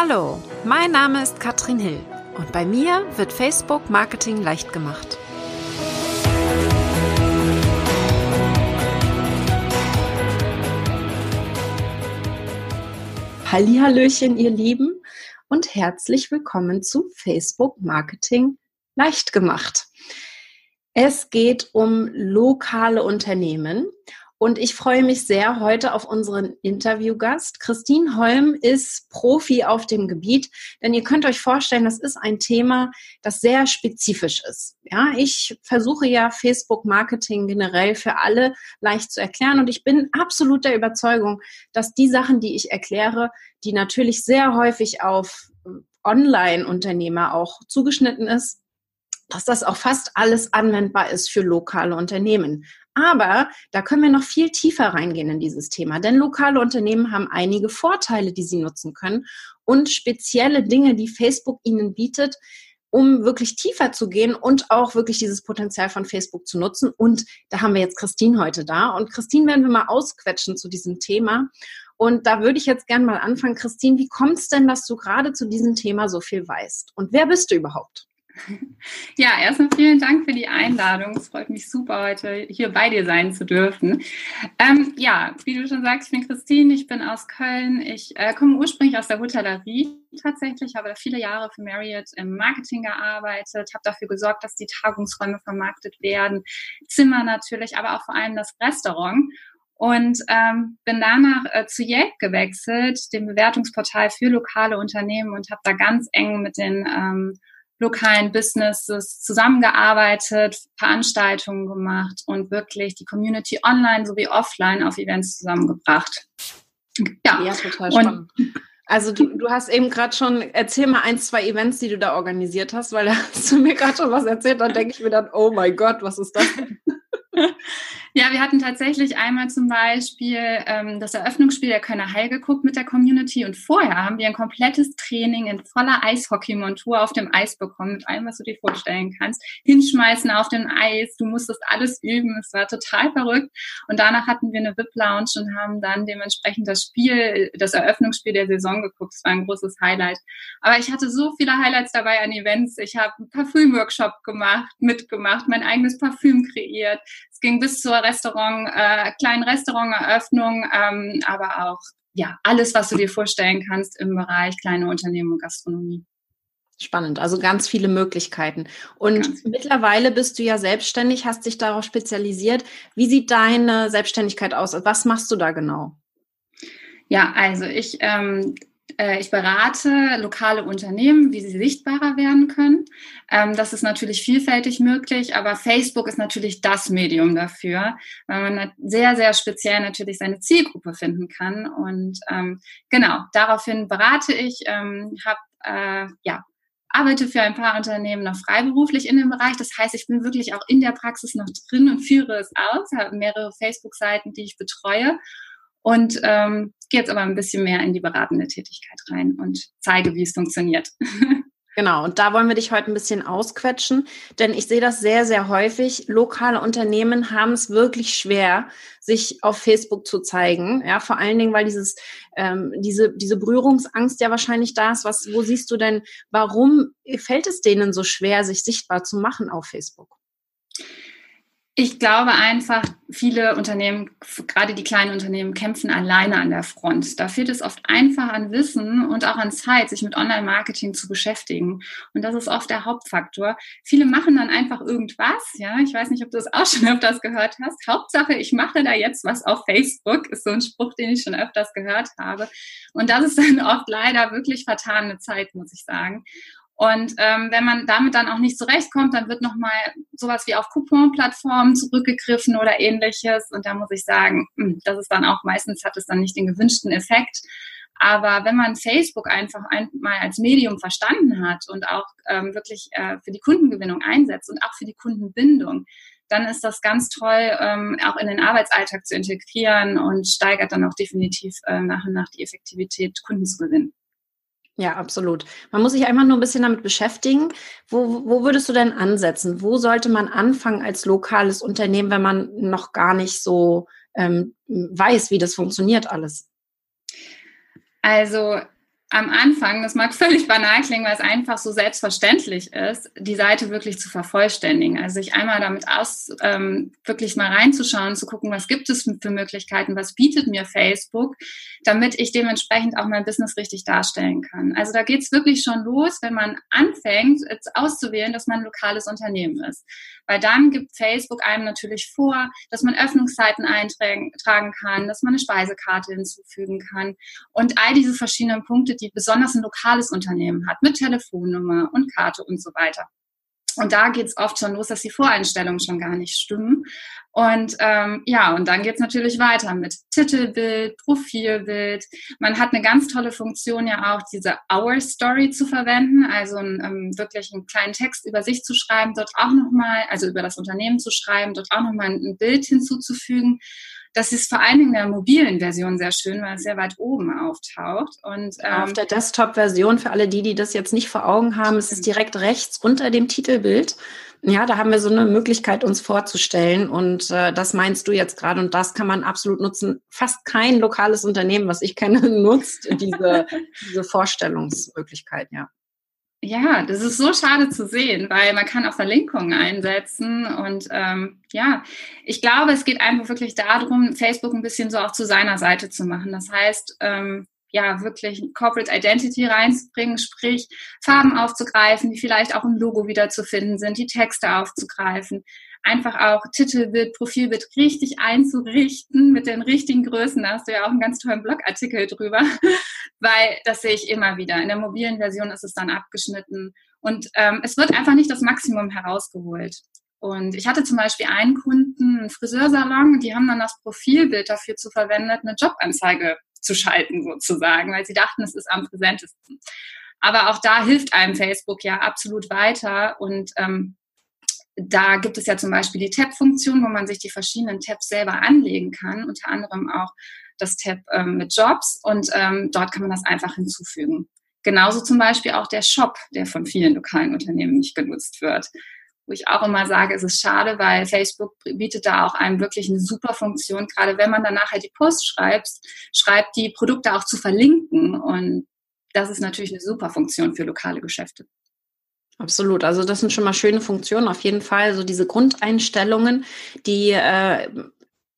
Hallo, mein Name ist Katrin Hill und bei mir wird Facebook Marketing leicht gemacht. Hallihallöchen, ihr Lieben und herzlich willkommen zu Facebook Marketing leicht gemacht. Es geht um lokale Unternehmen und ich freue mich sehr heute auf unseren Interviewgast. Christine Holm ist Profi auf dem Gebiet, denn ihr könnt euch vorstellen, das ist ein Thema, das sehr spezifisch ist. Ja, ich versuche ja Facebook Marketing generell für alle leicht zu erklären und ich bin absolut der Überzeugung, dass die Sachen, die ich erkläre, die natürlich sehr häufig auf Online-Unternehmer auch zugeschnitten ist, dass das auch fast alles anwendbar ist für lokale Unternehmen. Aber da können wir noch viel tiefer reingehen in dieses Thema, denn lokale Unternehmen haben einige Vorteile, die sie nutzen können und spezielle Dinge, die Facebook ihnen bietet, um wirklich tiefer zu gehen und auch wirklich dieses Potenzial von Facebook zu nutzen. Und da haben wir jetzt Christine heute da. Und Christine werden wir mal ausquetschen zu diesem Thema. Und da würde ich jetzt gerne mal anfangen. Christine, wie kommt es denn, dass du gerade zu diesem Thema so viel weißt? Und wer bist du überhaupt? Ja, erstmal vielen Dank für die Einladung. Es freut mich super, heute hier bei dir sein zu dürfen. Ähm, ja, wie du schon sagst, ich bin Christine, ich bin aus Köln. Ich äh, komme ursprünglich aus der Hotellerie tatsächlich, habe da viele Jahre für Marriott im Marketing gearbeitet, habe dafür gesorgt, dass die Tagungsräume vermarktet werden, Zimmer natürlich, aber auch vor allem das Restaurant und ähm, bin danach äh, zu Yelp gewechselt, dem Bewertungsportal für lokale Unternehmen und habe da ganz eng mit den ähm, lokalen Businesses zusammengearbeitet, Veranstaltungen gemacht und wirklich die Community online sowie offline auf Events zusammengebracht. Ja, ja total spannend. Also du, du hast eben gerade schon, erzähl mal ein, zwei Events, die du da organisiert hast, weil da hast du mir gerade schon was erzählt, dann denke ich mir dann, oh mein Gott, was ist das denn? Ja, wir hatten tatsächlich einmal zum Beispiel ähm, das Eröffnungsspiel der Kölner Heil geguckt mit der Community und vorher haben wir ein komplettes Training in voller Eishockey-Montur auf dem Eis bekommen, mit allem, was du dir vorstellen kannst. Hinschmeißen auf den Eis, du musstest alles üben, es war total verrückt. Und danach hatten wir eine VIP-Lounge und haben dann dementsprechend das Spiel, das Eröffnungsspiel der Saison geguckt. Es war ein großes Highlight. Aber ich hatte so viele Highlights dabei an Events. Ich habe einen Parfüm-Workshop gemacht, mitgemacht, mein eigenes Parfüm kreiert. Es ging bis zur Restaurant, äh, kleinen Restauranteröffnung, ähm, aber auch ja alles, was du dir vorstellen kannst im Bereich kleine Unternehmen und Gastronomie. Spannend, also ganz viele Möglichkeiten. Und mittlerweile bist du ja selbstständig, hast dich darauf spezialisiert. Wie sieht deine Selbstständigkeit aus? Was machst du da genau? Ja, also ich ähm, äh, ich berate lokale Unternehmen, wie sie sichtbarer werden können. Ähm, das ist natürlich vielfältig möglich, aber Facebook ist natürlich das Medium dafür, weil man sehr, sehr speziell natürlich seine Zielgruppe finden kann. Und ähm, genau, daraufhin berate ich, ähm, habe äh, ja arbeite für ein paar Unternehmen noch freiberuflich in dem Bereich. Das heißt, ich bin wirklich auch in der Praxis noch drin und führe es aus, habe mehrere Facebook-Seiten, die ich betreue und ähm, gehe jetzt aber ein bisschen mehr in die beratende Tätigkeit rein und zeige, wie es funktioniert. Genau, und da wollen wir dich heute ein bisschen ausquetschen, denn ich sehe das sehr, sehr häufig. Lokale Unternehmen haben es wirklich schwer, sich auf Facebook zu zeigen. Ja, vor allen Dingen, weil dieses, ähm, diese, diese Berührungsangst ja wahrscheinlich da ist. Was, wo siehst du denn, warum fällt es denen so schwer, sich sichtbar zu machen auf Facebook? Ich glaube einfach, viele Unternehmen, gerade die kleinen Unternehmen, kämpfen alleine an der Front. Da fehlt es oft einfach an Wissen und auch an Zeit, sich mit Online-Marketing zu beschäftigen. Und das ist oft der Hauptfaktor. Viele machen dann einfach irgendwas. Ja, ich weiß nicht, ob du das auch schon öfters gehört hast. Hauptsache, ich mache da jetzt was auf Facebook, ist so ein Spruch, den ich schon öfters gehört habe. Und das ist dann oft leider wirklich vertane Zeit, muss ich sagen. Und ähm, wenn man damit dann auch nicht zurechtkommt, dann wird nochmal sowas wie auf Coupon-Plattformen zurückgegriffen oder ähnliches. Und da muss ich sagen, hm, das ist dann auch meistens hat es dann nicht den gewünschten Effekt. Aber wenn man Facebook einfach einmal als Medium verstanden hat und auch ähm, wirklich äh, für die Kundengewinnung einsetzt und auch für die Kundenbindung, dann ist das ganz toll, ähm, auch in den Arbeitsalltag zu integrieren und steigert dann auch definitiv äh, nach und nach die Effektivität, Kunden zu gewinnen. Ja, absolut. Man muss sich einfach nur ein bisschen damit beschäftigen. Wo, wo würdest du denn ansetzen? Wo sollte man anfangen als lokales Unternehmen, wenn man noch gar nicht so ähm, weiß, wie das funktioniert alles? Also am Anfang, das mag völlig banal klingen, weil es einfach so selbstverständlich ist, die Seite wirklich zu vervollständigen. Also sich einmal damit aus, ähm, wirklich mal reinzuschauen, zu gucken, was gibt es für Möglichkeiten, was bietet mir Facebook, damit ich dementsprechend auch mein Business richtig darstellen kann. Also da geht's wirklich schon los, wenn man anfängt, auszuwählen, dass man ein lokales Unternehmen ist. Weil dann gibt Facebook einem natürlich vor, dass man Öffnungszeiten eintragen kann, dass man eine Speisekarte hinzufügen kann und all diese verschiedenen Punkte, die besonders ein lokales Unternehmen hat, mit Telefonnummer und Karte und so weiter. Und da geht es oft schon los, dass die Voreinstellungen schon gar nicht stimmen. Und ähm, ja, und dann geht es natürlich weiter mit Titelbild, Profilbild. Man hat eine ganz tolle Funktion ja auch, diese Our Story zu verwenden, also ein, ähm, wirklich einen kleinen Text über sich zu schreiben, dort auch nochmal, also über das Unternehmen zu schreiben, dort auch nochmal ein Bild hinzuzufügen. Das ist vor allen Dingen in der mobilen Version sehr schön, weil es sehr weit oben auftaucht. Und, ähm, Auf der Desktop-Version, für alle die, die das jetzt nicht vor Augen haben, ist es direkt rechts unter dem Titelbild. Ja, da haben wir so eine Möglichkeit, uns vorzustellen. Und äh, das meinst du jetzt gerade. Und das kann man absolut nutzen. Fast kein lokales Unternehmen, was ich kenne, nutzt diese, diese Vorstellungsmöglichkeit, ja. Ja, das ist so schade zu sehen, weil man kann auch Verlinkungen einsetzen und ähm, ja, ich glaube, es geht einfach wirklich darum, Facebook ein bisschen so auch zu seiner Seite zu machen. Das heißt, ähm, ja, wirklich Corporate Identity reinzubringen, sprich Farben aufzugreifen, die vielleicht auch im Logo wieder zu finden sind, die Texte aufzugreifen, einfach auch Titelbild, Profilbild richtig einzurichten mit den richtigen Größen. Da hast du ja auch einen ganz tollen Blogartikel drüber, weil das sehe ich immer wieder. In der mobilen Version ist es dann abgeschnitten und ähm, es wird einfach nicht das Maximum herausgeholt. Und ich hatte zum Beispiel einen Kunden, einen Friseursalon, die haben dann das Profilbild dafür zu verwendet, eine Jobanzeige zu schalten sozusagen, weil sie dachten, es ist am präsentesten. Aber auch da hilft einem Facebook ja absolut weiter und ähm, da gibt es ja zum Beispiel die Tab-Funktion, wo man sich die verschiedenen Tabs selber anlegen kann, unter anderem auch das Tab ähm, mit Jobs und ähm, dort kann man das einfach hinzufügen. Genauso zum Beispiel auch der Shop, der von vielen lokalen Unternehmen nicht genutzt wird. Wo ich auch immer sage, es ist schade, weil Facebook bietet da auch einem wirklich eine super Funktion, gerade wenn man dann nachher die Post schreibt, schreibt, die Produkte auch zu verlinken. Und das ist natürlich eine super Funktion für lokale Geschäfte. Absolut. Also das sind schon mal schöne Funktionen. Auf jeden Fall so diese Grundeinstellungen, die äh,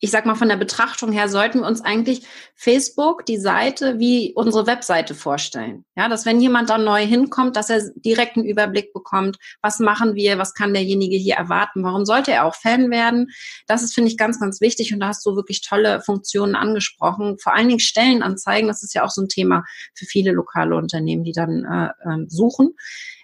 ich sag mal, von der Betrachtung her sollten wir uns eigentlich Facebook, die Seite, wie unsere Webseite vorstellen. Ja, dass wenn jemand dann neu hinkommt, dass er direkt einen Überblick bekommt, was machen wir, was kann derjenige hier erwarten, warum sollte er auch Fan werden. Das ist, finde ich, ganz, ganz wichtig und da hast du wirklich tolle Funktionen angesprochen. Vor allen Dingen Stellenanzeigen, das ist ja auch so ein Thema für viele lokale Unternehmen, die dann äh, äh, suchen.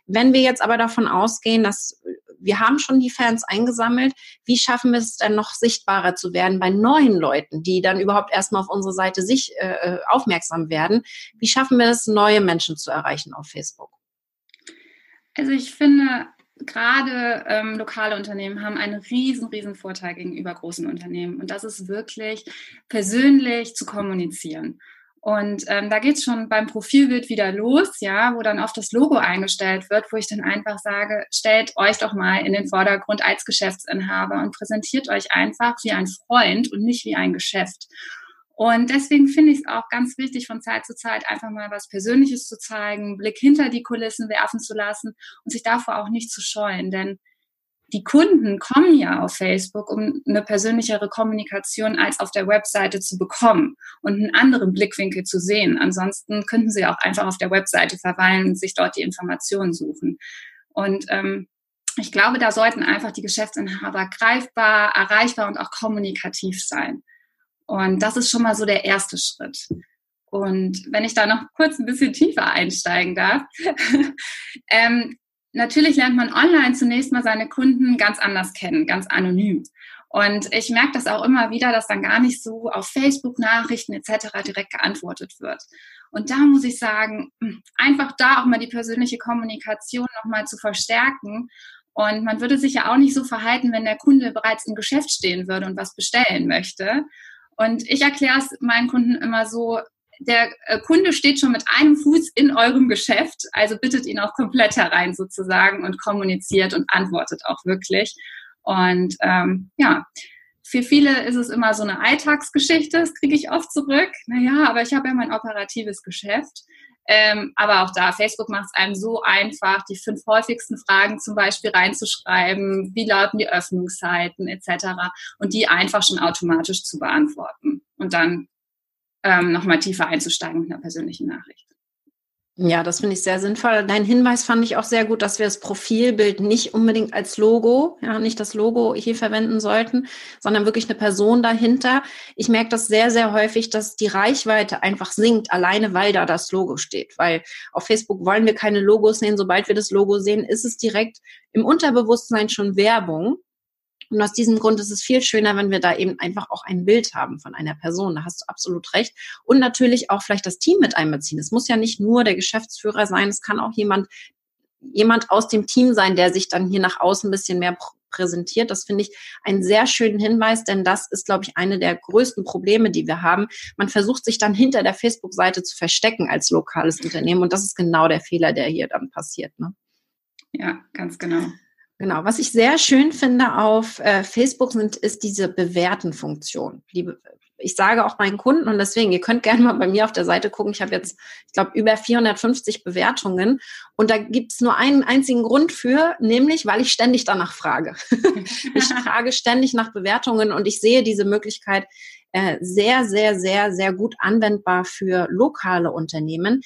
Wenn wir jetzt aber davon ausgehen, dass wir haben schon die Fans eingesammelt, wie schaffen wir es dann noch sichtbarer zu werden bei neuen Leuten, die dann überhaupt erstmal auf unsere Seite sich äh, äh, aufmerksam werden? Wie schaffen wir es, neue Menschen zu erreichen auf Facebook? Also ich finde, gerade ähm, lokale Unternehmen haben einen riesen, riesen Vorteil gegenüber großen Unternehmen. Und das ist wirklich persönlich zu kommunizieren. Und ähm, da geht's schon beim Profilbild wieder los, ja, wo dann oft das Logo eingestellt wird, wo ich dann einfach sage, stellt euch doch mal in den Vordergrund als Geschäftsinhaber und präsentiert euch einfach wie ein Freund und nicht wie ein Geschäft. Und deswegen finde ich es auch ganz wichtig, von Zeit zu Zeit einfach mal was Persönliches zu zeigen, Blick hinter die Kulissen werfen zu lassen und sich davor auch nicht zu scheuen. Denn die Kunden kommen ja auf Facebook, um eine persönlichere Kommunikation als auf der Webseite zu bekommen und einen anderen Blickwinkel zu sehen. Ansonsten könnten sie auch einfach auf der Webseite verweilen und sich dort die Informationen suchen. Und ähm, ich glaube, da sollten einfach die Geschäftsinhaber greifbar, erreichbar und auch kommunikativ sein. Und das ist schon mal so der erste Schritt. Und wenn ich da noch kurz ein bisschen tiefer einsteigen darf, ähm, Natürlich lernt man online zunächst mal seine Kunden ganz anders kennen, ganz anonym. Und ich merke das auch immer wieder, dass dann gar nicht so auf Facebook-Nachrichten etc. direkt geantwortet wird. Und da muss ich sagen, einfach da auch mal die persönliche Kommunikation nochmal zu verstärken. Und man würde sich ja auch nicht so verhalten, wenn der Kunde bereits im Geschäft stehen würde und was bestellen möchte. Und ich erkläre es meinen Kunden immer so, der äh, Kunde steht schon mit einem Fuß in eurem Geschäft, also bittet ihn auch komplett herein sozusagen und kommuniziert und antwortet auch wirklich. Und ähm, ja, für viele ist es immer so eine Alltagsgeschichte, das kriege ich oft zurück. Naja, aber ich habe ja mein operatives Geschäft. Ähm, aber auch da, Facebook macht es einem so einfach, die fünf häufigsten Fragen zum Beispiel reinzuschreiben, wie lauten die Öffnungszeiten etc. und die einfach schon automatisch zu beantworten und dann ähm, nochmal tiefer einzusteigen mit einer persönlichen Nachricht. Ja, das finde ich sehr sinnvoll. Dein Hinweis fand ich auch sehr gut, dass wir das Profilbild nicht unbedingt als Logo, ja, nicht das Logo hier verwenden sollten, sondern wirklich eine Person dahinter. Ich merke das sehr, sehr häufig, dass die Reichweite einfach sinkt, alleine weil da das Logo steht. Weil auf Facebook wollen wir keine Logos sehen. Sobald wir das Logo sehen, ist es direkt im Unterbewusstsein schon Werbung. Und aus diesem Grund ist es viel schöner, wenn wir da eben einfach auch ein Bild haben von einer Person. Da hast du absolut recht. Und natürlich auch vielleicht das Team mit einbeziehen. Es muss ja nicht nur der Geschäftsführer sein, es kann auch jemand, jemand aus dem Team sein, der sich dann hier nach außen ein bisschen mehr präsentiert. Das finde ich einen sehr schönen Hinweis, denn das ist, glaube ich, eine der größten Probleme, die wir haben. Man versucht sich dann hinter der Facebook-Seite zu verstecken als lokales Unternehmen und das ist genau der Fehler, der hier dann passiert. Ne? Ja, ganz genau. Genau, was ich sehr schön finde auf äh, Facebook sind, ist diese Bewerten-Funktion. Liebe, ich sage auch meinen Kunden und deswegen, ihr könnt gerne mal bei mir auf der Seite gucken. Ich habe jetzt, ich glaube, über 450 Bewertungen und da gibt es nur einen einzigen Grund für, nämlich weil ich ständig danach frage. ich frage ständig nach Bewertungen und ich sehe diese Möglichkeit äh, sehr, sehr, sehr, sehr gut anwendbar für lokale Unternehmen.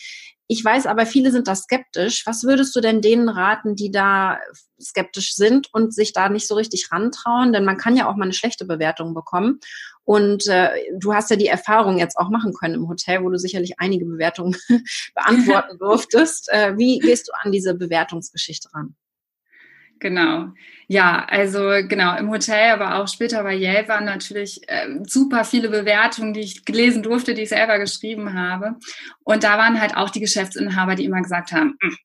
Ich weiß aber, viele sind da skeptisch. Was würdest du denn denen raten, die da skeptisch sind und sich da nicht so richtig rantrauen? Denn man kann ja auch mal eine schlechte Bewertung bekommen. Und äh, du hast ja die Erfahrung jetzt auch machen können im Hotel, wo du sicherlich einige Bewertungen beantworten durftest. Äh, wie gehst du an diese Bewertungsgeschichte ran? Genau. Ja, also genau, im Hotel, aber auch später bei Yale waren natürlich äh, super viele Bewertungen, die ich gelesen durfte, die ich selber geschrieben habe. Und da waren halt auch die Geschäftsinhaber, die immer gesagt haben, hm,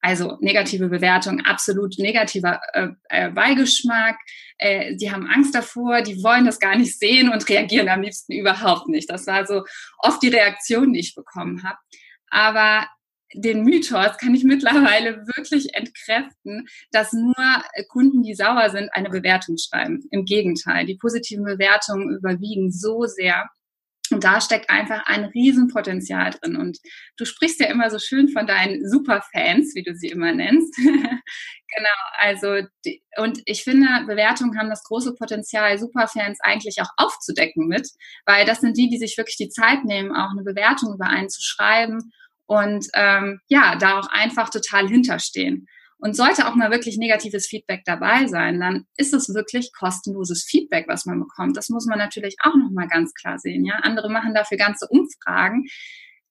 also negative Bewertung, absolut negativer äh, äh, Beigeschmack. Äh, die haben Angst davor, die wollen das gar nicht sehen und reagieren am liebsten überhaupt nicht. Das war so oft die Reaktion, die ich bekommen habe. Aber den Mythos kann ich mittlerweile wirklich entkräften, dass nur Kunden, die sauer sind, eine Bewertung schreiben. Im Gegenteil, die positiven Bewertungen überwiegen so sehr. Und da steckt einfach ein Riesenpotenzial drin. Und du sprichst ja immer so schön von deinen Superfans, wie du sie immer nennst. genau, also, und ich finde, Bewertungen haben das große Potenzial, Superfans eigentlich auch aufzudecken mit, weil das sind die, die sich wirklich die Zeit nehmen, auch eine Bewertung über einen zu schreiben und ähm, ja, da auch einfach total hinterstehen. Und sollte auch mal wirklich negatives Feedback dabei sein, dann ist es wirklich kostenloses Feedback, was man bekommt. Das muss man natürlich auch nochmal ganz klar sehen. Ja, andere machen dafür ganze Umfragen.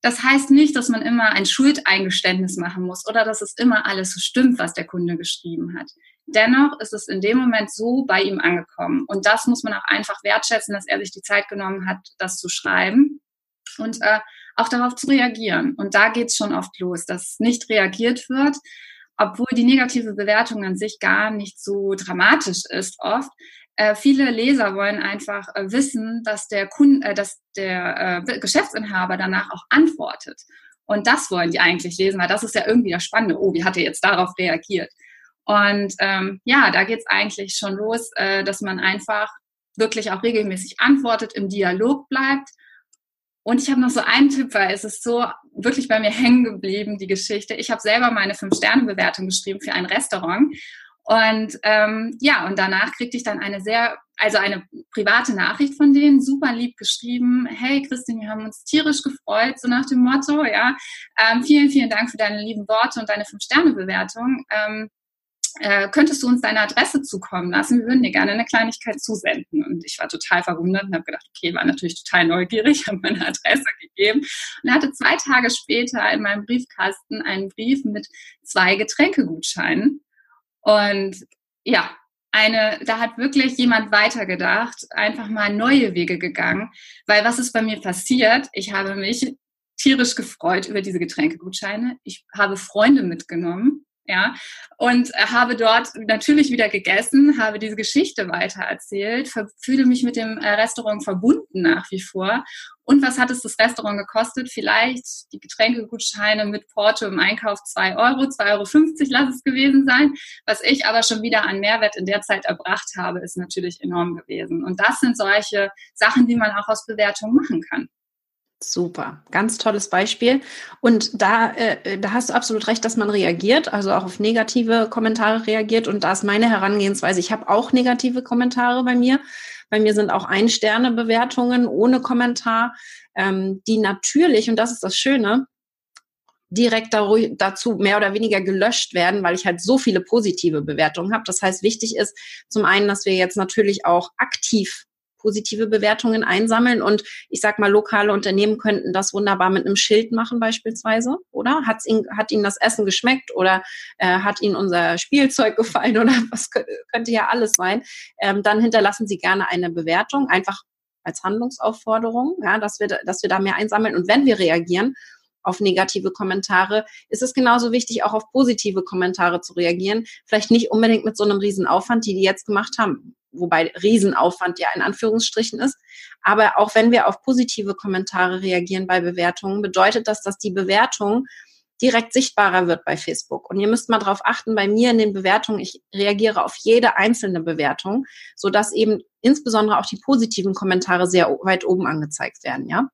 Das heißt nicht, dass man immer ein Schuldeingeständnis machen muss oder dass es immer alles so stimmt, was der Kunde geschrieben hat. Dennoch ist es in dem Moment so bei ihm angekommen. Und das muss man auch einfach wertschätzen, dass er sich die Zeit genommen hat, das zu schreiben. Und äh, auch darauf zu reagieren. Und da geht es schon oft los, dass nicht reagiert wird, obwohl die negative Bewertung an sich gar nicht so dramatisch ist oft. Äh, viele Leser wollen einfach äh, wissen, dass der Kunde, äh, dass der äh, Geschäftsinhaber danach auch antwortet. Und das wollen die eigentlich lesen, weil das ist ja irgendwie das Spannende. Oh, wie hat er jetzt darauf reagiert? Und ähm, ja, da geht es eigentlich schon los, äh, dass man einfach wirklich auch regelmäßig antwortet, im Dialog bleibt und ich habe noch so einen Tipp, weil es ist so wirklich bei mir hängen geblieben, die Geschichte. Ich habe selber meine Fünf-Sterne-Bewertung geschrieben für ein Restaurant. Und ähm, ja, und danach kriegte ich dann eine sehr, also eine private Nachricht von denen, super lieb geschrieben. Hey Christine, wir haben uns tierisch gefreut, so nach dem Motto, ja. Ähm, vielen, vielen Dank für deine lieben Worte und deine Fünf-Sterne-Bewertung. Ähm, äh, könntest du uns deine Adresse zukommen lassen? Wir würden dir gerne eine Kleinigkeit zusenden. Und ich war total verwundert und habe gedacht, okay, war natürlich total neugierig, habe meine Adresse gegeben und hatte zwei Tage später in meinem Briefkasten einen Brief mit zwei Getränkegutscheinen. Und ja, eine, da hat wirklich jemand weitergedacht, einfach mal neue Wege gegangen, weil was ist bei mir passiert? Ich habe mich tierisch gefreut über diese Getränkegutscheine. Ich habe Freunde mitgenommen ja, und habe dort natürlich wieder gegessen, habe diese Geschichte weitererzählt, fühle mich mit dem äh, Restaurant verbunden nach wie vor. Und was hat es das Restaurant gekostet? Vielleicht die Getränkegutscheine mit Porto im Einkauf 2 Euro, 2,50 Euro lass es gewesen sein. Was ich aber schon wieder an Mehrwert in der Zeit erbracht habe, ist natürlich enorm gewesen. Und das sind solche Sachen, die man auch aus Bewertung machen kann. Super, ganz tolles Beispiel. Und da, äh, da hast du absolut recht, dass man reagiert, also auch auf negative Kommentare reagiert. Und da ist meine Herangehensweise. Ich habe auch negative Kommentare bei mir. Bei mir sind auch Ein-Sterne-Bewertungen ohne Kommentar, ähm, die natürlich, und das ist das Schöne, direkt dazu mehr oder weniger gelöscht werden, weil ich halt so viele positive Bewertungen habe. Das heißt, wichtig ist zum einen, dass wir jetzt natürlich auch aktiv positive Bewertungen einsammeln. Und ich sag mal, lokale Unternehmen könnten das wunderbar mit einem Schild machen beispielsweise, oder? Hat's ihnen, hat ihnen das Essen geschmeckt oder äh, hat ihnen unser Spielzeug gefallen oder was könnte, ja alles sein? Ähm, dann hinterlassen Sie gerne eine Bewertung, einfach als Handlungsaufforderung, ja, dass wir, dass wir da mehr einsammeln. Und wenn wir reagieren, auf negative Kommentare, ist es genauso wichtig, auch auf positive Kommentare zu reagieren. Vielleicht nicht unbedingt mit so einem Riesenaufwand, die die jetzt gemacht haben wobei Riesenaufwand ja in Anführungsstrichen ist. Aber auch wenn wir auf positive Kommentare reagieren bei Bewertungen, bedeutet das, dass die Bewertung direkt sichtbarer wird bei Facebook. Und ihr müsst mal darauf achten, bei mir in den Bewertungen, ich reagiere auf jede einzelne Bewertung, so dass eben insbesondere auch die positiven Kommentare sehr weit oben angezeigt werden, ja.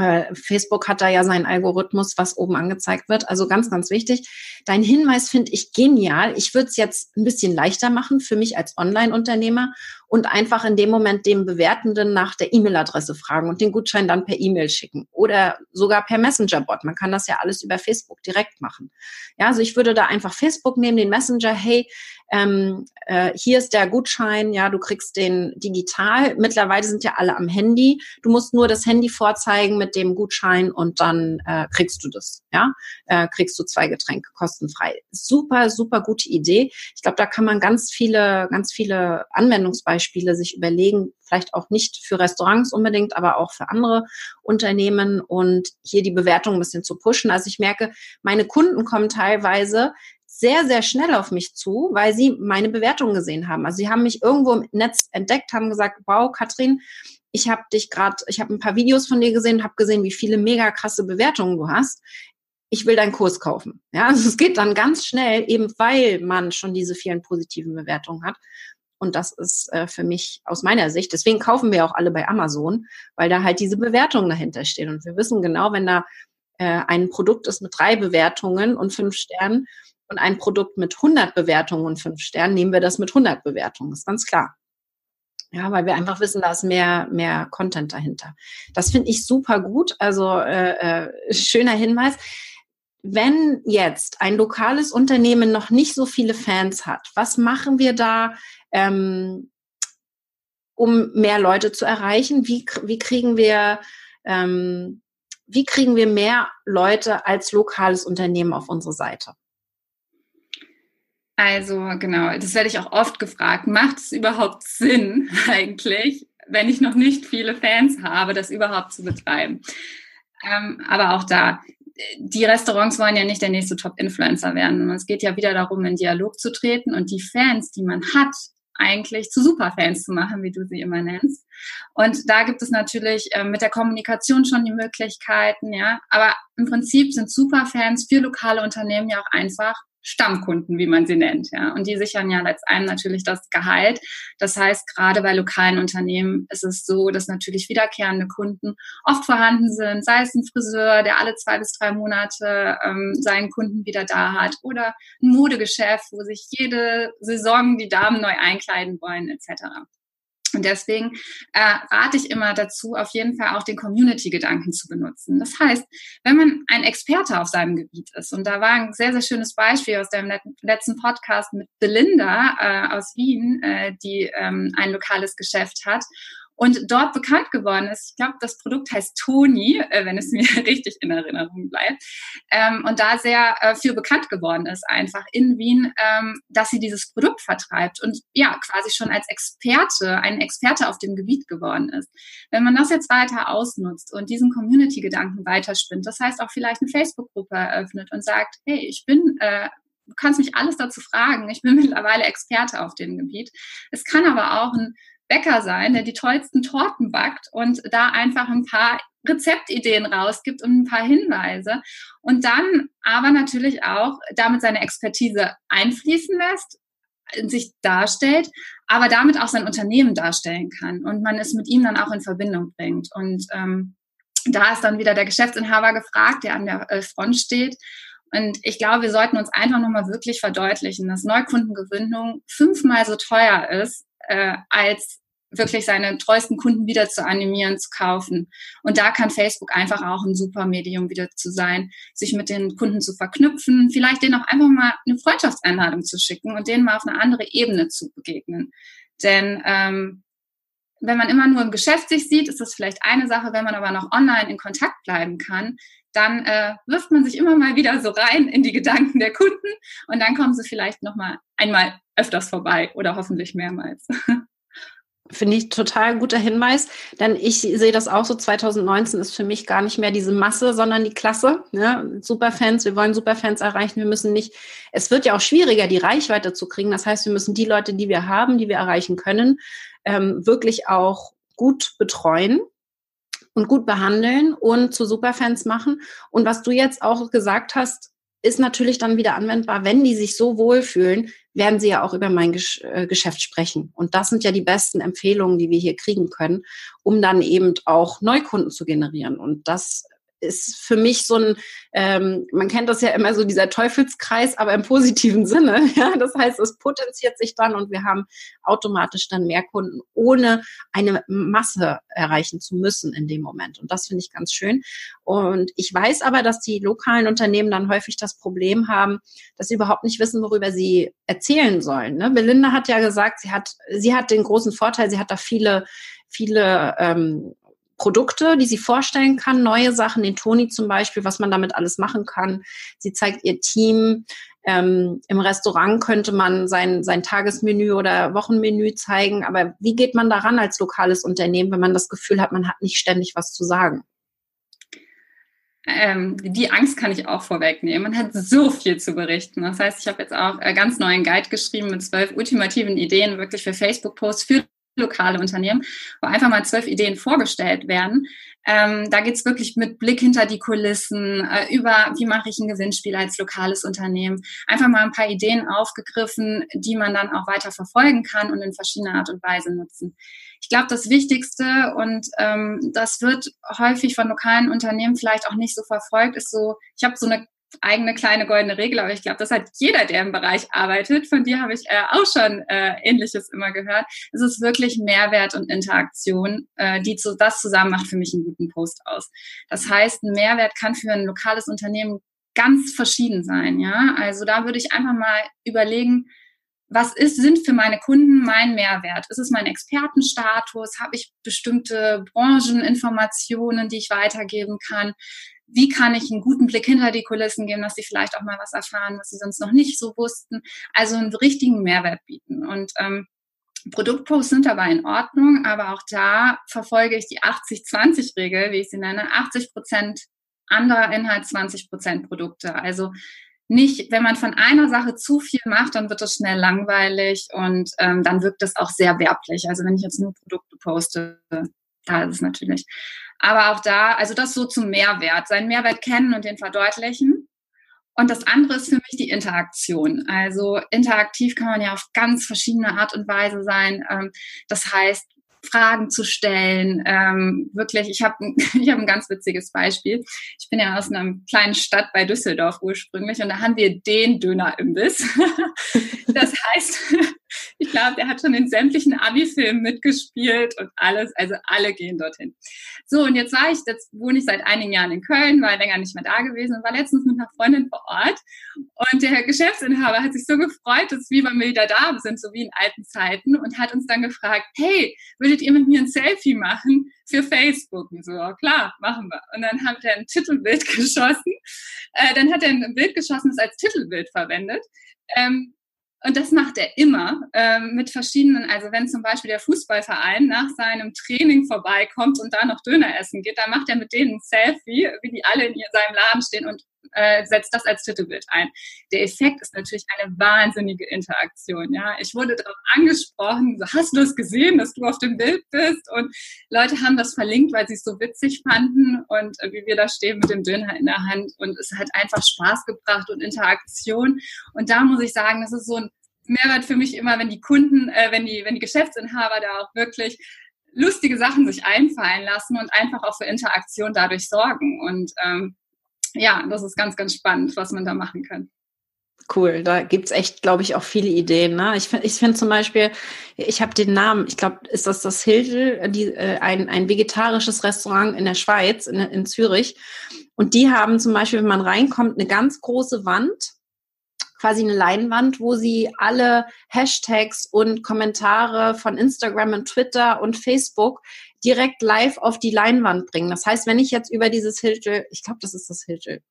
Äh, Facebook hat da ja seinen Algorithmus, was oben angezeigt wird. Also ganz, ganz wichtig. Dein Hinweis finde ich genial. Ich würde es jetzt ein bisschen leichter machen für mich als Online-Unternehmer und einfach in dem Moment dem Bewertenden nach der E-Mail-Adresse fragen und den Gutschein dann per E-Mail schicken oder sogar per Messenger-Bot. Man kann das ja alles über Facebook direkt machen. Ja, also ich würde da einfach Facebook nehmen, den Messenger, hey, ähm, äh, hier ist der Gutschein, ja, du kriegst den digital. Mittlerweile sind ja alle am Handy. Du musst nur das Handy vorzeigen mit dem Gutschein und dann äh, kriegst du das, ja, äh, kriegst du zwei Getränke kostenfrei. Super, super gute Idee. Ich glaube, da kann man ganz viele, ganz viele Anwendungsbeispiele sich überlegen, vielleicht auch nicht für Restaurants unbedingt, aber auch für andere Unternehmen und hier die Bewertung ein bisschen zu pushen. Also ich merke, meine Kunden kommen teilweise sehr, sehr schnell auf mich zu, weil sie meine Bewertungen gesehen haben. Also sie haben mich irgendwo im Netz entdeckt, haben gesagt, wow, Katrin, ich habe dich gerade, ich habe ein paar Videos von dir gesehen, habe gesehen, wie viele mega krasse Bewertungen du hast. Ich will deinen Kurs kaufen. Ja, also es geht dann ganz schnell, eben weil man schon diese vielen positiven Bewertungen hat. Und das ist äh, für mich aus meiner Sicht, deswegen kaufen wir auch alle bei Amazon, weil da halt diese Bewertungen dahinter stehen. Und wir wissen genau, wenn da äh, ein Produkt ist mit drei Bewertungen und fünf Sternen, und ein Produkt mit 100 Bewertungen und 5 Sternen, nehmen wir das mit 100 Bewertungen, ist ganz klar. Ja, weil wir einfach wissen, da ist mehr, mehr Content dahinter. Das finde ich super gut. Also äh, äh, schöner Hinweis. Wenn jetzt ein lokales Unternehmen noch nicht so viele Fans hat, was machen wir da, ähm, um mehr Leute zu erreichen? Wie, wie kriegen wir ähm, wie kriegen wir mehr Leute als lokales Unternehmen auf unsere Seite? Also genau, das werde ich auch oft gefragt. Macht es überhaupt Sinn eigentlich, wenn ich noch nicht viele Fans habe, das überhaupt zu betreiben? Ähm, aber auch da, die Restaurants wollen ja nicht der nächste Top-Influencer werden. Es geht ja wieder darum, in Dialog zu treten und die Fans, die man hat, eigentlich zu Superfans zu machen, wie du sie immer nennst. Und da gibt es natürlich äh, mit der Kommunikation schon die Möglichkeiten, ja. Aber im Prinzip sind Superfans für lokale Unternehmen ja auch einfach Stammkunden, wie man sie nennt, ja. Und die sichern ja letztendlich natürlich das Gehalt. Das heißt, gerade bei lokalen Unternehmen ist es so, dass natürlich wiederkehrende Kunden oft vorhanden sind, sei es ein Friseur, der alle zwei bis drei Monate ähm, seinen Kunden wieder da hat, oder ein Modegeschäft, wo sich jede Saison die Damen neu einkleiden wollen, etc. Und deswegen äh, rate ich immer dazu, auf jeden Fall auch den Community-Gedanken zu benutzen. Das heißt, wenn man ein Experte auf seinem Gebiet ist, und da war ein sehr, sehr schönes Beispiel aus dem letzten Podcast mit Belinda äh, aus Wien, äh, die ähm, ein lokales Geschäft hat und dort bekannt geworden ist. Ich glaube, das Produkt heißt Toni, äh, wenn es mir richtig in Erinnerung bleibt. Ähm, und da sehr äh, viel bekannt geworden ist, einfach in Wien, ähm, dass sie dieses Produkt vertreibt und ja, quasi schon als Experte, ein Experte auf dem Gebiet geworden ist. Wenn man das jetzt weiter ausnutzt und diesen Community-Gedanken weiterspinnt, das heißt auch vielleicht eine Facebook-Gruppe eröffnet und sagt, hey, ich bin äh, du kannst mich alles dazu fragen. Ich bin mittlerweile Experte auf dem Gebiet. Es kann aber auch ein Bäcker sein, der die tollsten Torten backt und da einfach ein paar Rezeptideen rausgibt und ein paar Hinweise und dann aber natürlich auch damit seine Expertise einfließen lässt, sich darstellt, aber damit auch sein Unternehmen darstellen kann und man es mit ihm dann auch in Verbindung bringt. Und ähm, da ist dann wieder der Geschäftsinhaber gefragt, der an der äh, Front steht. Und ich glaube, wir sollten uns einfach nochmal wirklich verdeutlichen, dass Neukundengewinnung fünfmal so teuer ist, äh, als wirklich seine treuesten Kunden wieder zu animieren, zu kaufen. Und da kann Facebook einfach auch ein super Medium wieder zu sein, sich mit den Kunden zu verknüpfen, vielleicht denen auch einfach mal eine Freundschaftseinladung zu schicken und denen mal auf eine andere Ebene zu begegnen. Denn ähm, wenn man immer nur im Geschäft sich sieht, ist das vielleicht eine Sache. Wenn man aber noch online in Kontakt bleiben kann, dann äh, wirft man sich immer mal wieder so rein in die Gedanken der Kunden und dann kommen sie vielleicht noch mal einmal öfters vorbei oder hoffentlich mehrmals. Finde ich total guter Hinweis, denn ich sehe das auch so, 2019 ist für mich gar nicht mehr diese Masse, sondern die Klasse. Ne? Superfans, wir wollen Superfans erreichen, wir müssen nicht, es wird ja auch schwieriger, die Reichweite zu kriegen. Das heißt, wir müssen die Leute, die wir haben, die wir erreichen können, ähm, wirklich auch gut betreuen und gut behandeln und zu Superfans machen. Und was du jetzt auch gesagt hast, ist natürlich dann wieder anwendbar, wenn die sich so wohlfühlen, werden sie ja auch über mein Gesch äh, Geschäft sprechen. Und das sind ja die besten Empfehlungen, die wir hier kriegen können, um dann eben auch Neukunden zu generieren. Und das ist für mich so ein, ähm, man kennt das ja immer so, dieser Teufelskreis, aber im positiven Sinne. Ja? Das heißt, es potenziert sich dann und wir haben automatisch dann mehr Kunden, ohne eine Masse erreichen zu müssen in dem Moment. Und das finde ich ganz schön. Und ich weiß aber, dass die lokalen Unternehmen dann häufig das Problem haben, dass sie überhaupt nicht wissen, worüber sie erzählen sollen. Ne? Belinda hat ja gesagt, sie hat, sie hat den großen Vorteil, sie hat da viele viele ähm, Produkte, die sie vorstellen kann, neue Sachen, den Toni zum Beispiel, was man damit alles machen kann. Sie zeigt ihr Team. Ähm, Im Restaurant könnte man sein, sein Tagesmenü oder Wochenmenü zeigen. Aber wie geht man daran als lokales Unternehmen, wenn man das Gefühl hat, man hat nicht ständig was zu sagen? Ähm, die Angst kann ich auch vorwegnehmen. Man hat so viel zu berichten. Das heißt, ich habe jetzt auch einen ganz neuen Guide geschrieben mit zwölf ultimativen Ideen wirklich für Facebook-Posts, für lokale Unternehmen, wo einfach mal zwölf Ideen vorgestellt werden. Ähm, da geht's wirklich mit Blick hinter die Kulissen, äh, über wie mache ich ein Gewinnspiel als lokales Unternehmen. Einfach mal ein paar Ideen aufgegriffen, die man dann auch weiter verfolgen kann und in verschiedener Art und Weise nutzen. Ich glaube, das Wichtigste, und ähm, das wird häufig von lokalen Unternehmen vielleicht auch nicht so verfolgt, ist so, ich habe so eine eigene kleine goldene Regel, aber ich glaube, das hat jeder, der im Bereich arbeitet. Von dir habe ich äh, auch schon äh, Ähnliches immer gehört. Es ist wirklich Mehrwert und Interaktion, äh, die zu, das zusammen macht für mich einen guten Post aus. Das heißt, ein Mehrwert kann für ein lokales Unternehmen ganz verschieden sein. Ja, also da würde ich einfach mal überlegen, was ist, sind für meine Kunden mein Mehrwert? Ist es mein Expertenstatus? Habe ich bestimmte Brancheninformationen, die ich weitergeben kann? Wie kann ich einen guten Blick hinter die Kulissen geben, dass sie vielleicht auch mal was erfahren, was sie sonst noch nicht so wussten. Also einen richtigen Mehrwert bieten. Und ähm, Produktposts sind dabei in Ordnung, aber auch da verfolge ich die 80-20-Regel, wie ich sie nenne. 80 Prozent anderer Inhalt, 20 Prozent Produkte. Also nicht, wenn man von einer Sache zu viel macht, dann wird es schnell langweilig und ähm, dann wirkt es auch sehr werblich. Also wenn ich jetzt nur Produkte poste, da ist es natürlich. Aber auch da, also das so zum Mehrwert, seinen Mehrwert kennen und den verdeutlichen. Und das andere ist für mich die Interaktion. Also interaktiv kann man ja auf ganz verschiedene Art und Weise sein. Ähm, das heißt, Fragen zu stellen. Ähm, wirklich, ich habe ich hab ein ganz witziges Beispiel. Ich bin ja aus einer kleinen Stadt bei Düsseldorf ursprünglich und da haben wir den Döner-Imbiss. das heißt, ich glaube, der hat schon in sämtlichen Abi-Filmen mitgespielt und alles, also alle gehen dorthin. So, und jetzt war ich, jetzt wohne ich seit einigen Jahren in Köln, war länger nicht mehr da gewesen und war letztens mit einer Freundin vor Ort. Und der Geschäftsinhaber hat sich so gefreut, dass wir wieder da sind, so wie in alten Zeiten, und hat uns dann gefragt, hey, würdet ihr mit mir ein Selfie machen für Facebook? Und so, klar, machen wir. Und dann hat er ein Titelbild geschossen. Äh, dann hat er ein Bild geschossen, das als Titelbild verwendet. Ähm, und das macht er immer ähm, mit verschiedenen, also wenn zum Beispiel der Fußballverein nach seinem Training vorbeikommt und da noch Döner essen geht, dann macht er mit denen ein Selfie, wie die alle in seinem Laden stehen und äh, setzt das als Titelbild ein. Der Effekt ist natürlich eine wahnsinnige Interaktion. Ja, ich wurde darauf angesprochen, so, hast du es gesehen, dass du auf dem Bild bist? Und Leute haben das verlinkt, weil sie es so witzig fanden und äh, wie wir da stehen mit dem Döner in der Hand und es hat einfach Spaß gebracht und Interaktion. Und da muss ich sagen, das ist so ein Mehrwert für mich immer, wenn die Kunden, äh, wenn die, wenn die Geschäftsinhaber da auch wirklich lustige Sachen sich einfallen lassen und einfach auch für Interaktion dadurch sorgen. Und ähm, ja, das ist ganz, ganz spannend, was man da machen kann. Cool, da gibt's echt, glaube ich, auch viele Ideen. Ne? Ich finde ich find zum Beispiel, ich habe den Namen, ich glaube, ist das das Hildel, die, äh, ein, ein vegetarisches Restaurant in der Schweiz, in, in Zürich. Und die haben zum Beispiel, wenn man reinkommt, eine ganz große Wand, quasi eine Leinwand, wo sie alle Hashtags und Kommentare von Instagram und Twitter und Facebook direkt live auf die Leinwand bringen. Das heißt, wenn ich jetzt über dieses Hiltel, ich glaube, das ist das Hiltel,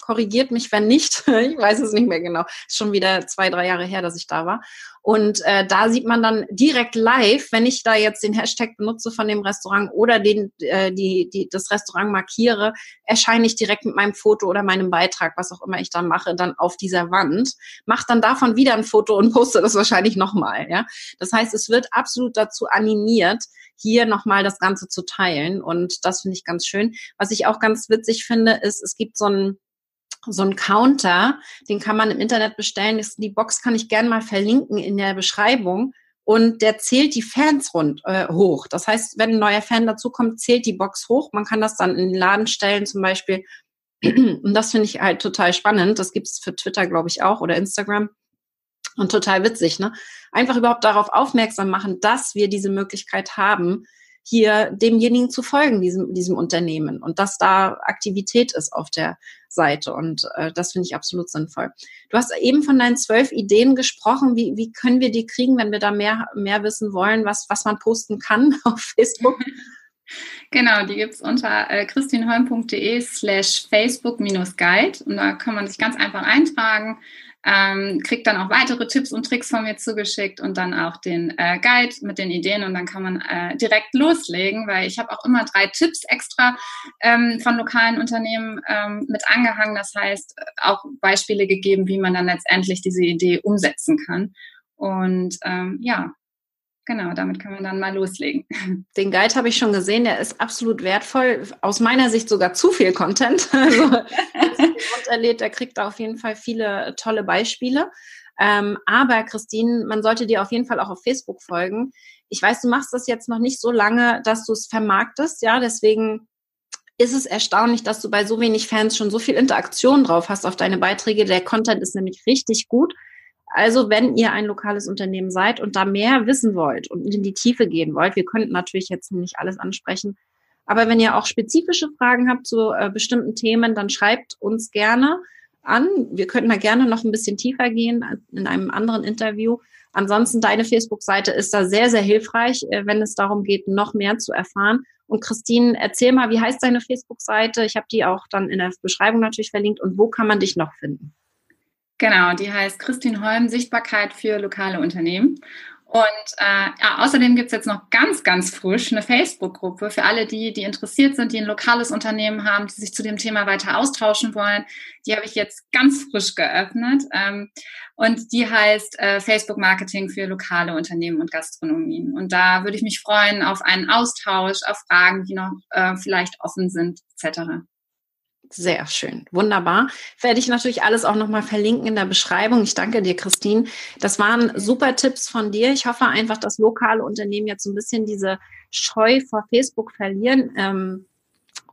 korrigiert mich, wenn nicht, ich weiß es nicht mehr genau, ist schon wieder zwei, drei Jahre her, dass ich da war. Und äh, da sieht man dann direkt live, wenn ich da jetzt den Hashtag benutze von dem Restaurant oder den, äh, die, die, das Restaurant markiere, erscheine ich direkt mit meinem Foto oder meinem Beitrag, was auch immer ich dann mache, dann auf dieser Wand, mache dann davon wieder ein Foto und poste das wahrscheinlich nochmal. Ja? Das heißt, es wird absolut dazu animiert, hier nochmal das Ganze zu teilen. Und das finde ich ganz schön. Was ich auch ganz witzig finde, ist, es gibt so ein so ein Counter, den kann man im Internet bestellen. Die Box kann ich gerne mal verlinken in der Beschreibung. Und der zählt die Fans rund äh, hoch. Das heißt, wenn ein neuer Fan dazukommt, zählt die Box hoch. Man kann das dann in den Laden stellen, zum Beispiel. Und das finde ich halt total spannend. Das gibt es für Twitter, glaube ich, auch oder Instagram. Und total witzig, ne? Einfach überhaupt darauf aufmerksam machen, dass wir diese Möglichkeit haben, hier demjenigen zu folgen, diesem, diesem Unternehmen und dass da Aktivität ist auf der Seite. Und äh, das finde ich absolut sinnvoll. Du hast eben von deinen zwölf Ideen gesprochen. Wie, wie können wir die kriegen, wenn wir da mehr, mehr wissen wollen, was, was man posten kann auf Facebook? Genau, die gibt es unter äh, christinholm.de slash Facebook-Guide und da kann man sich ganz einfach eintragen ähm, kriegt dann auch weitere Tipps und Tricks von mir zugeschickt und dann auch den äh, Guide mit den Ideen und dann kann man äh, direkt loslegen, weil ich habe auch immer drei Tipps extra ähm, von lokalen Unternehmen ähm, mit angehangen. Das heißt, äh, auch Beispiele gegeben, wie man dann letztendlich diese Idee umsetzen kann. Und ähm, ja, Genau, damit kann man dann mal loslegen. Den Guide habe ich schon gesehen, der ist absolut wertvoll. Aus meiner Sicht sogar zu viel Content. Also, erlebt, der kriegt auf jeden Fall viele tolle Beispiele. Ähm, aber Christine, man sollte dir auf jeden Fall auch auf Facebook folgen. Ich weiß, du machst das jetzt noch nicht so lange, dass du es vermarktest, ja, deswegen ist es erstaunlich, dass du bei so wenig Fans schon so viel Interaktion drauf hast auf deine Beiträge. Der Content ist nämlich richtig gut. Also, wenn ihr ein lokales Unternehmen seid und da mehr wissen wollt und in die Tiefe gehen wollt, wir könnten natürlich jetzt nicht alles ansprechen, aber wenn ihr auch spezifische Fragen habt zu äh, bestimmten Themen, dann schreibt uns gerne an. Wir könnten da gerne noch ein bisschen tiefer gehen in einem anderen Interview. Ansonsten, deine Facebook-Seite ist da sehr, sehr hilfreich, äh, wenn es darum geht, noch mehr zu erfahren. Und Christine, erzähl mal, wie heißt deine Facebook-Seite? Ich habe die auch dann in der Beschreibung natürlich verlinkt. Und wo kann man dich noch finden? Genau, die heißt Christine Holm, Sichtbarkeit für lokale Unternehmen. Und äh, ja, außerdem gibt's jetzt noch ganz, ganz frisch eine Facebook-Gruppe für alle die, die interessiert sind, die ein lokales Unternehmen haben, die sich zu dem Thema weiter austauschen wollen. Die habe ich jetzt ganz frisch geöffnet. Ähm, und die heißt äh, Facebook Marketing für lokale Unternehmen und Gastronomien. Und da würde ich mich freuen auf einen Austausch, auf Fragen, die noch äh, vielleicht offen sind, etc. Sehr schön, wunderbar. Werde ich natürlich alles auch nochmal verlinken in der Beschreibung. Ich danke dir, Christine. Das waren super Tipps von dir. Ich hoffe einfach, dass lokale Unternehmen jetzt so ein bisschen diese Scheu vor Facebook verlieren ähm,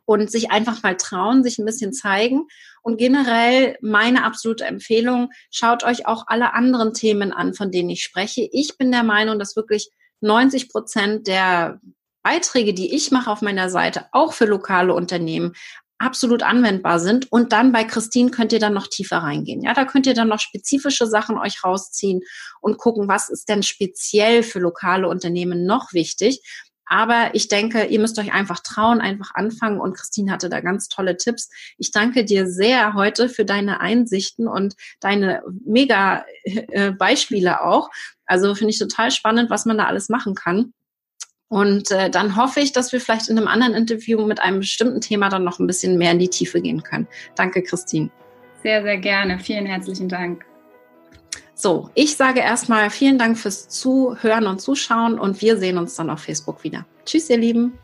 und sich einfach mal trauen, sich ein bisschen zeigen. Und generell meine absolute Empfehlung, schaut euch auch alle anderen Themen an, von denen ich spreche. Ich bin der Meinung, dass wirklich 90 Prozent der Beiträge, die ich mache auf meiner Seite, auch für lokale Unternehmen absolut anwendbar sind. Und dann bei Christine könnt ihr dann noch tiefer reingehen. Ja, da könnt ihr dann noch spezifische Sachen euch rausziehen und gucken, was ist denn speziell für lokale Unternehmen noch wichtig. Aber ich denke, ihr müsst euch einfach trauen, einfach anfangen. Und Christine hatte da ganz tolle Tipps. Ich danke dir sehr heute für deine Einsichten und deine mega äh, Beispiele auch. Also finde ich total spannend, was man da alles machen kann. Und äh, dann hoffe ich, dass wir vielleicht in einem anderen Interview mit einem bestimmten Thema dann noch ein bisschen mehr in die Tiefe gehen können. Danke, Christine. Sehr, sehr gerne. Vielen herzlichen Dank. So, ich sage erstmal vielen Dank fürs Zuhören und Zuschauen und wir sehen uns dann auf Facebook wieder. Tschüss, ihr Lieben.